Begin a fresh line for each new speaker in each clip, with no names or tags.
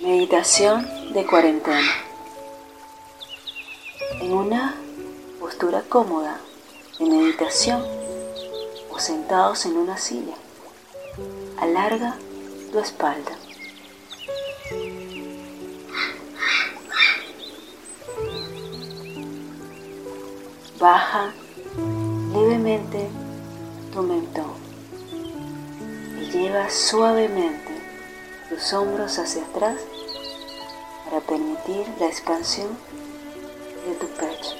Meditación de cuarentena. En una postura cómoda de meditación o sentados en una silla, alarga tu espalda. Baja levemente tu mentón y lleva suavemente tus hombros hacia atrás para permitir la expansión de tu pecho.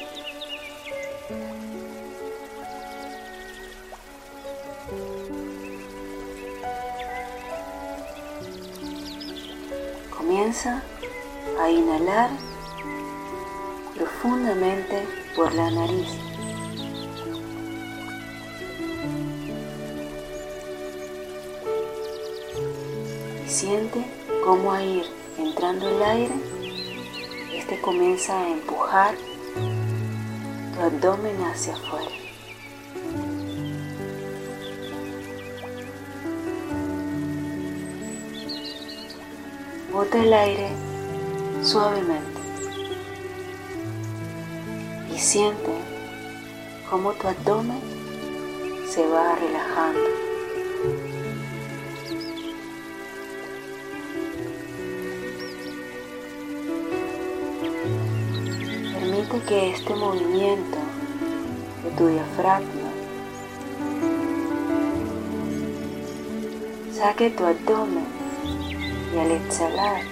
Comienza a inhalar profundamente por la nariz. Siente cómo a ir entrando el aire, este comienza a empujar tu abdomen hacia afuera. Bota el aire suavemente y siente cómo tu abdomen se va relajando. Que este movimiento de tu diafragma saque tu abdomen y al exhalar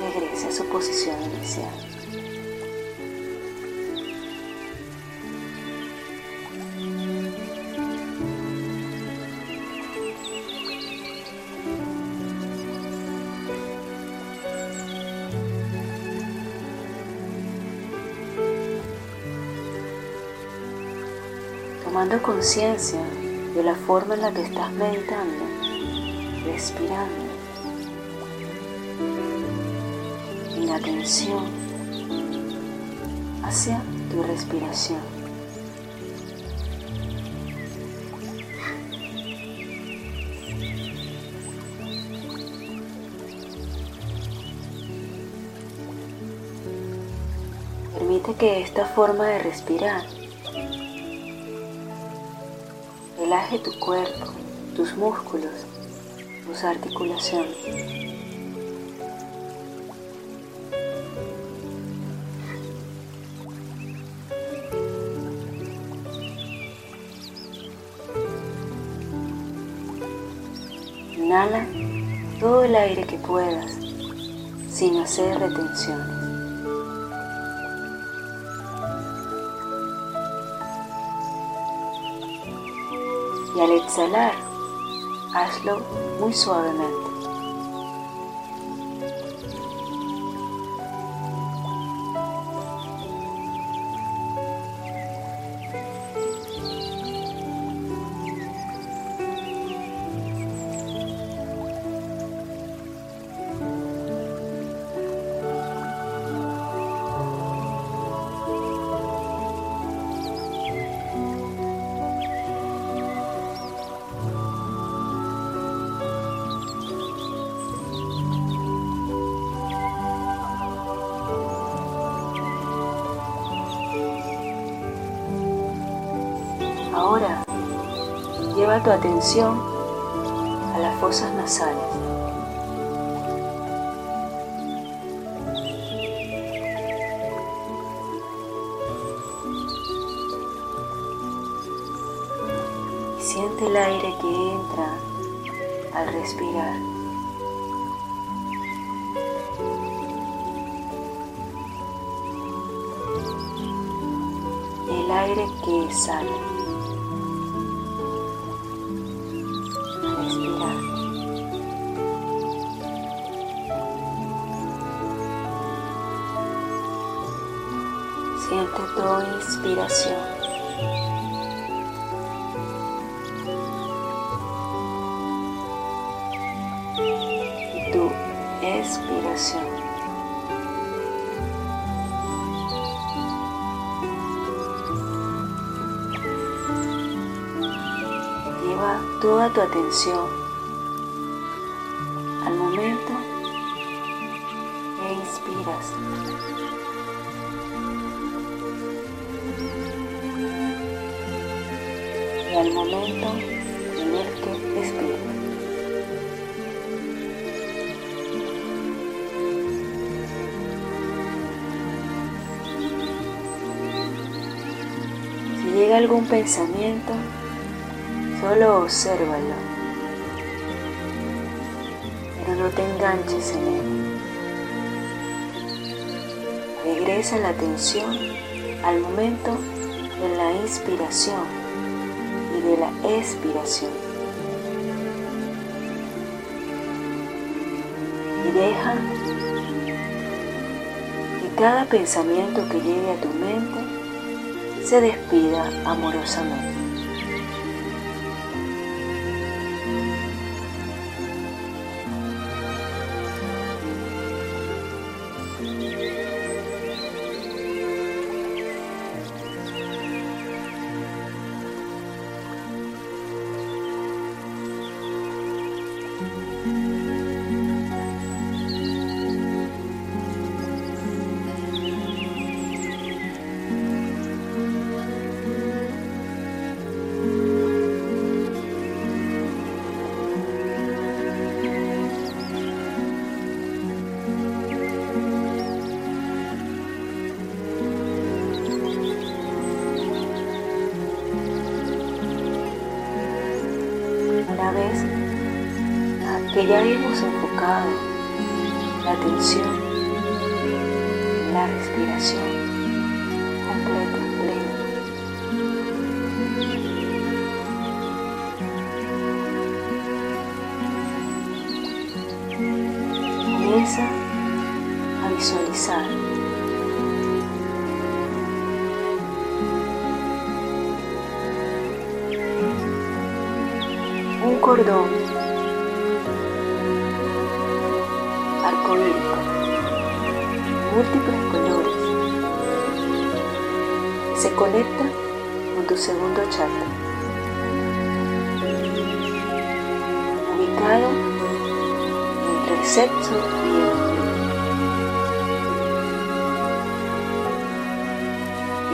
regrese a su posición inicial. Conciencia de la forma en la que estás meditando, respirando, en atención hacia tu respiración. Permite que esta forma de respirar Relaje tu cuerpo, tus músculos, tus articulaciones. Inhala todo el aire que puedas sin hacer retenciones. Y al exhalar, hazlo muy suavemente. Tu atención a las fosas nasales. Y siente el aire que entra al respirar. el aire que sale. Siente tu inspiración. Y tu expiración. Lleva toda tu atención algún pensamiento, solo obsérvalo no te enganches en él. Regresa la atención al momento de la inspiración y de la expiración. Y deja que cada pensamiento que llegue a tu mente se despida amorosamente. Que ya hemos enfocado la atención en la respiración completa, plena. Comienza a visualizar un cordón ubicado entre el sexo y el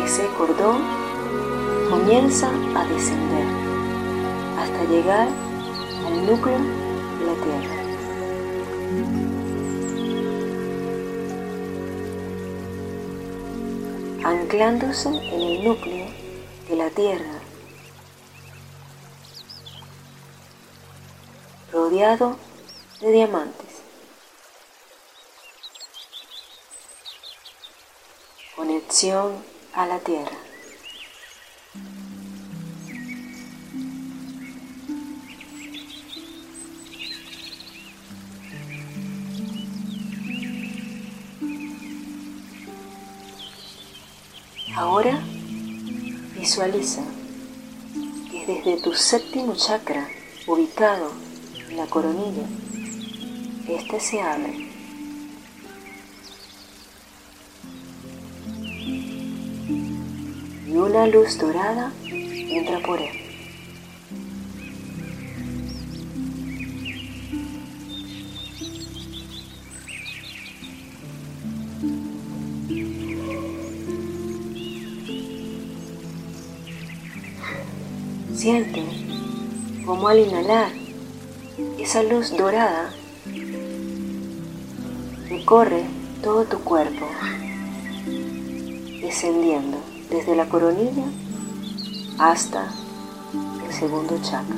Ese cordón comienza a descender hasta llegar al núcleo de la Tierra. anclándose en el núcleo de la Tierra, de diamantes. Conexión a la Tierra. Ahora visualiza que desde tu séptimo chakra, ubicado la coronilla, este se abre. Y una luz dorada entra por él. Siente como al inhalar esa luz dorada recorre todo tu cuerpo, descendiendo desde la coronilla hasta el segundo chakra.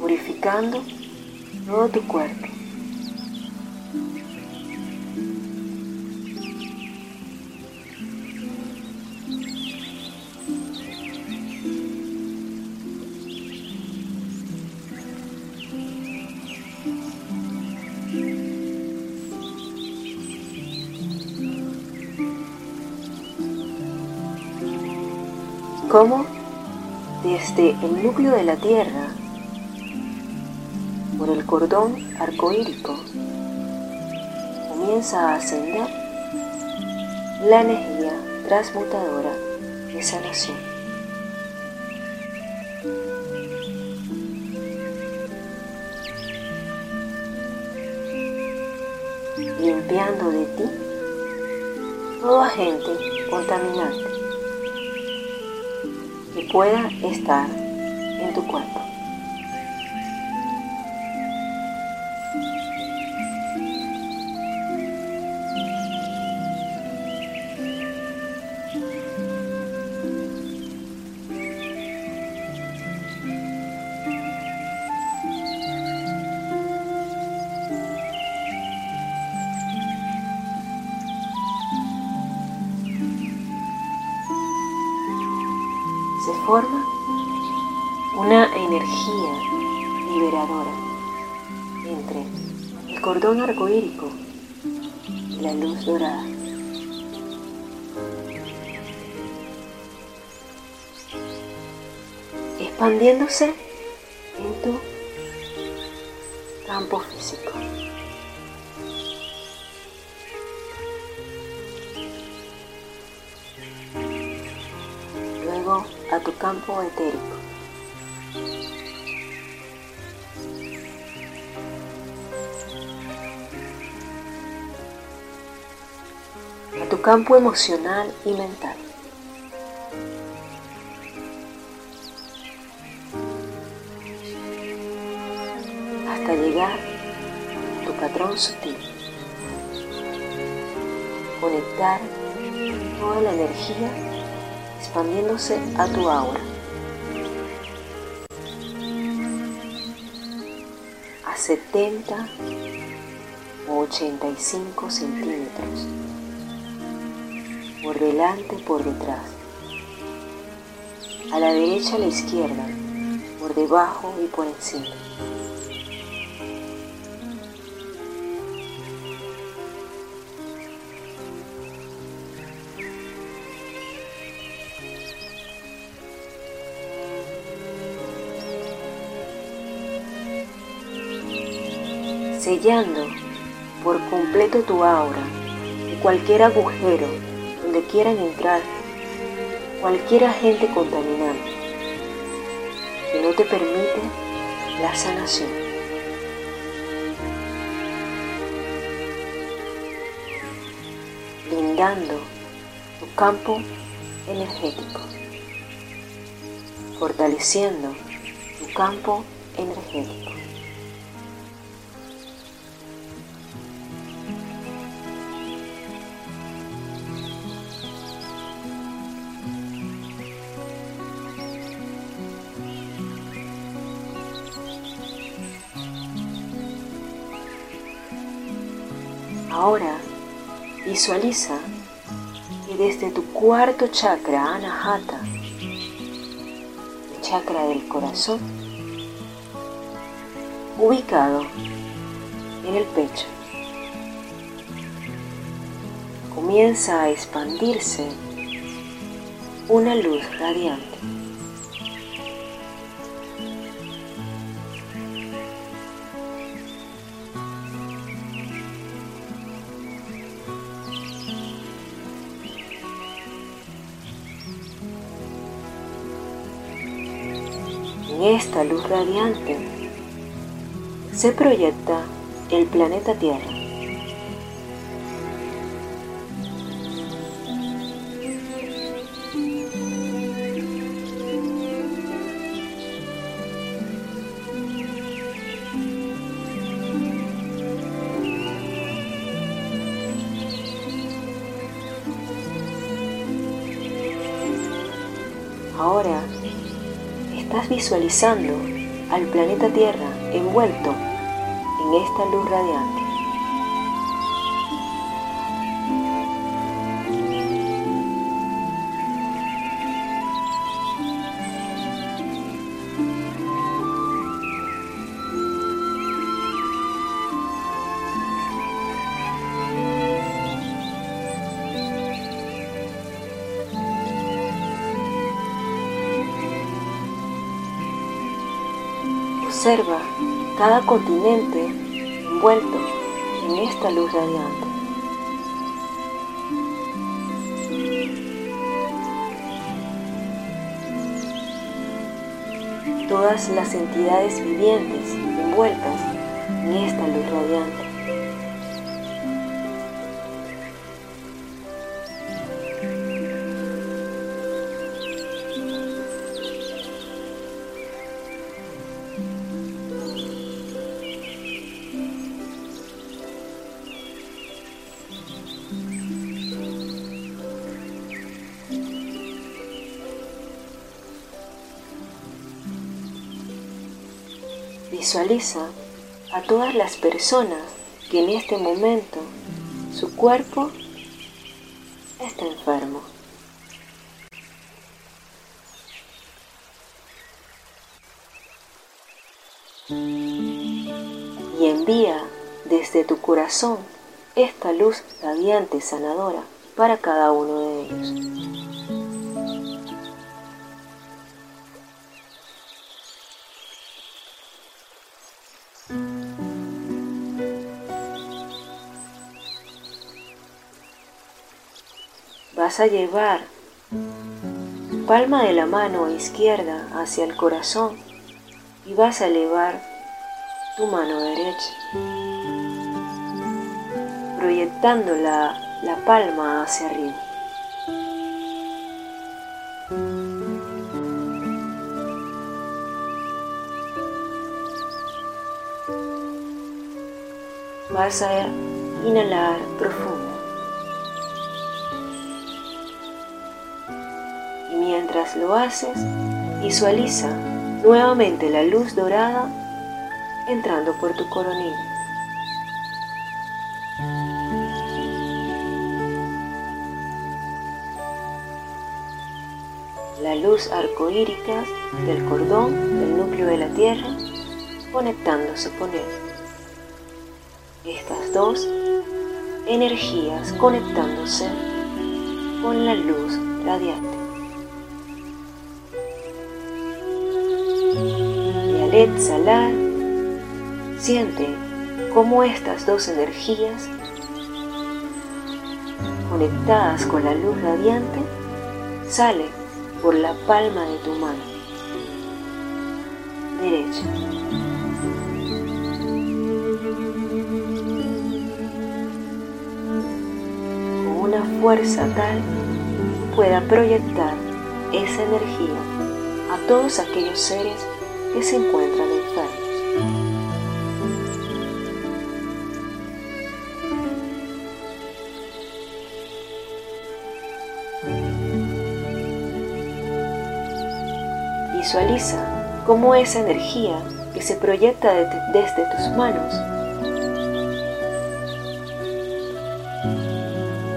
Purificando todo tu cuerpo. cómo desde el núcleo de la Tierra, por el cordón arcoírico, comienza a ascender la energía transmutadora de sanación. limpiando de ti todo agente contaminante pueda estar en tu cuerpo. Forma una energía liberadora entre el cordón arcoírico y la luz dorada. expandiéndose en tu campo físico. A tu campo etérico. A tu campo emocional y mental. Hasta llegar a tu patrón sutil. Conectar toda la energía expandiéndose a tu aura. A 70 o 85 centímetros. Por delante, por detrás. A la derecha, a la izquierda. Por debajo y por encima. Sellando por completo tu aura y cualquier agujero donde quieran entrar cualquier agente contaminante que no te permite la sanación. Blindando tu campo energético, fortaleciendo tu campo energético. Visualiza que desde tu cuarto chakra, Anahata, el chakra del corazón, ubicado en el pecho, comienza a expandirse una luz radiante. Esta luz radiante se proyecta el planeta Tierra. Ahora estás visualizando al planeta Tierra envuelto en esta luz radiante. Cada continente envuelto en esta luz radiante. Todas las entidades vivientes envueltas en esta luz radiante. Visualiza a todas las personas que en este momento su cuerpo está enfermo. Y envía desde tu corazón esta luz radiante sanadora para cada uno de ellos. A llevar palma de la mano izquierda hacia el corazón y vas a elevar tu mano derecha, proyectando la, la palma hacia arriba. Vas a inhalar profundo. Lo haces, visualiza nuevamente la luz dorada entrando por tu coronilla. La luz arcoírica del cordón del núcleo de la Tierra conectándose con él. Estas dos energías conectándose con la luz radiante. Exhalar, siente cómo estas dos energías conectadas con la luz radiante salen por la palma de tu mano derecha. Con una fuerza tal pueda proyectar esa energía a todos aquellos seres que se encuentran enfermos. Visualiza cómo esa energía que se proyecta desde tus manos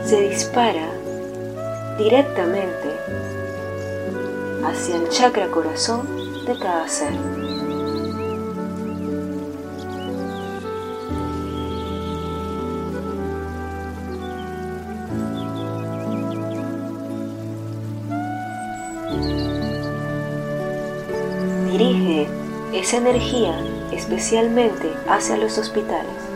se dispara directamente hacia el chakra corazón de cada ser. Dirige esa energía especialmente hacia los hospitales.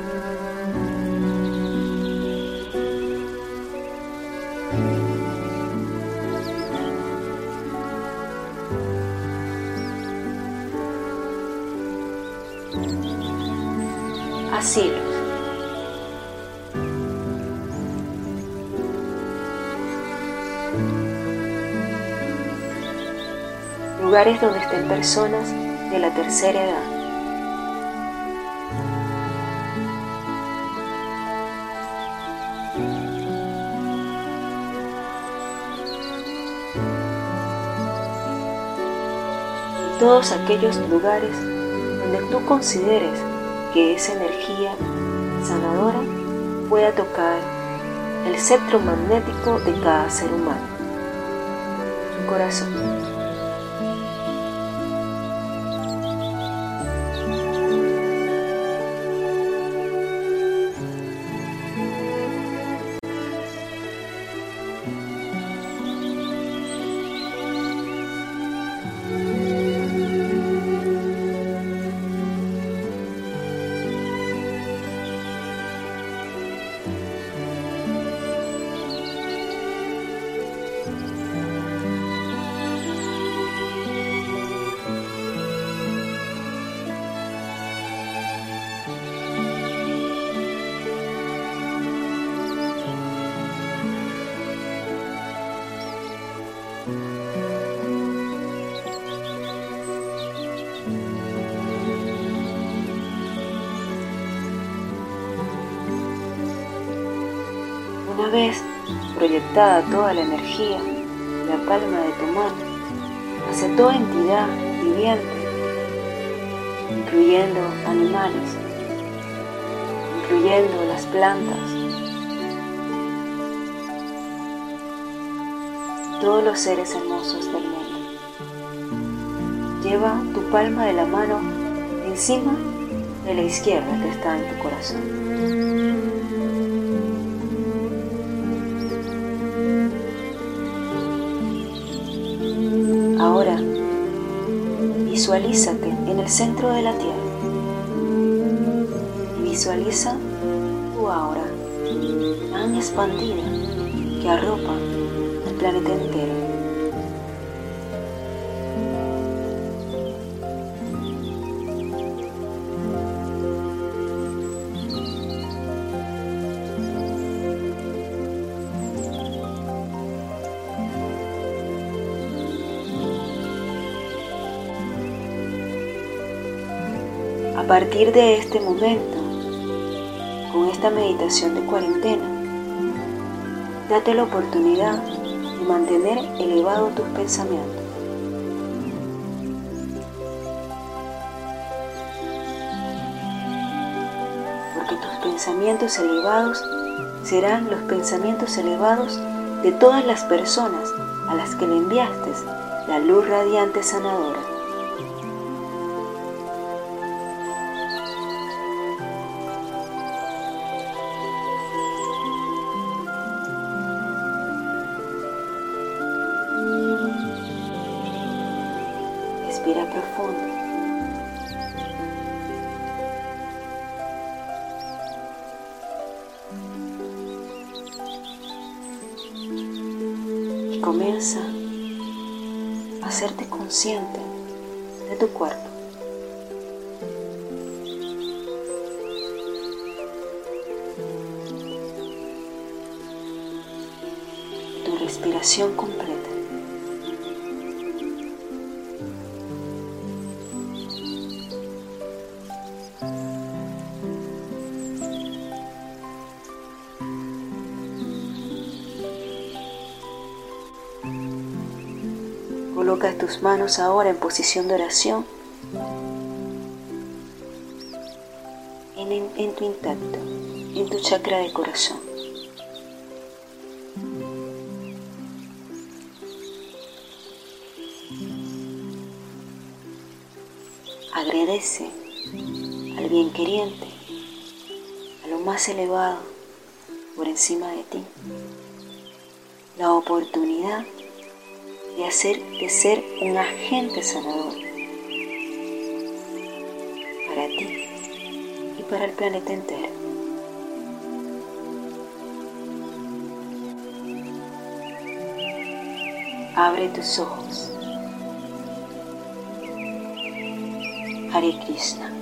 Asilos. Lugares donde estén personas de la tercera edad. todos aquellos lugares donde tú consideres que esa energía sanadora pueda tocar el centro magnético de cada ser humano, su corazón. Vez proyectada toda la energía de la palma de tu mano hacia toda entidad viviente, incluyendo animales, incluyendo las plantas, todos los seres hermosos del mundo. Lleva tu palma de la mano encima de la izquierda que está en tu corazón. Visualízate en el centro de la Tierra. Visualiza tu aura tan expandida que arropa el planeta entero. Partir de este momento, con esta meditación de cuarentena, date la oportunidad de mantener elevados tus pensamientos. Porque tus pensamientos elevados serán los pensamientos elevados de todas las personas a las que le enviaste la luz radiante sanadora. Comienza a hacerte consciente de tu cuerpo. Tu respiración completa. Manos ahora en posición de oración en, en, tu intacto, en tu chakra de corazón. Agradece al bien queriente, a lo más elevado por encima de ti, la oportunidad de hacer de ser un agente sanador para ti y para el planeta entero. Abre tus ojos. Hare Krishna.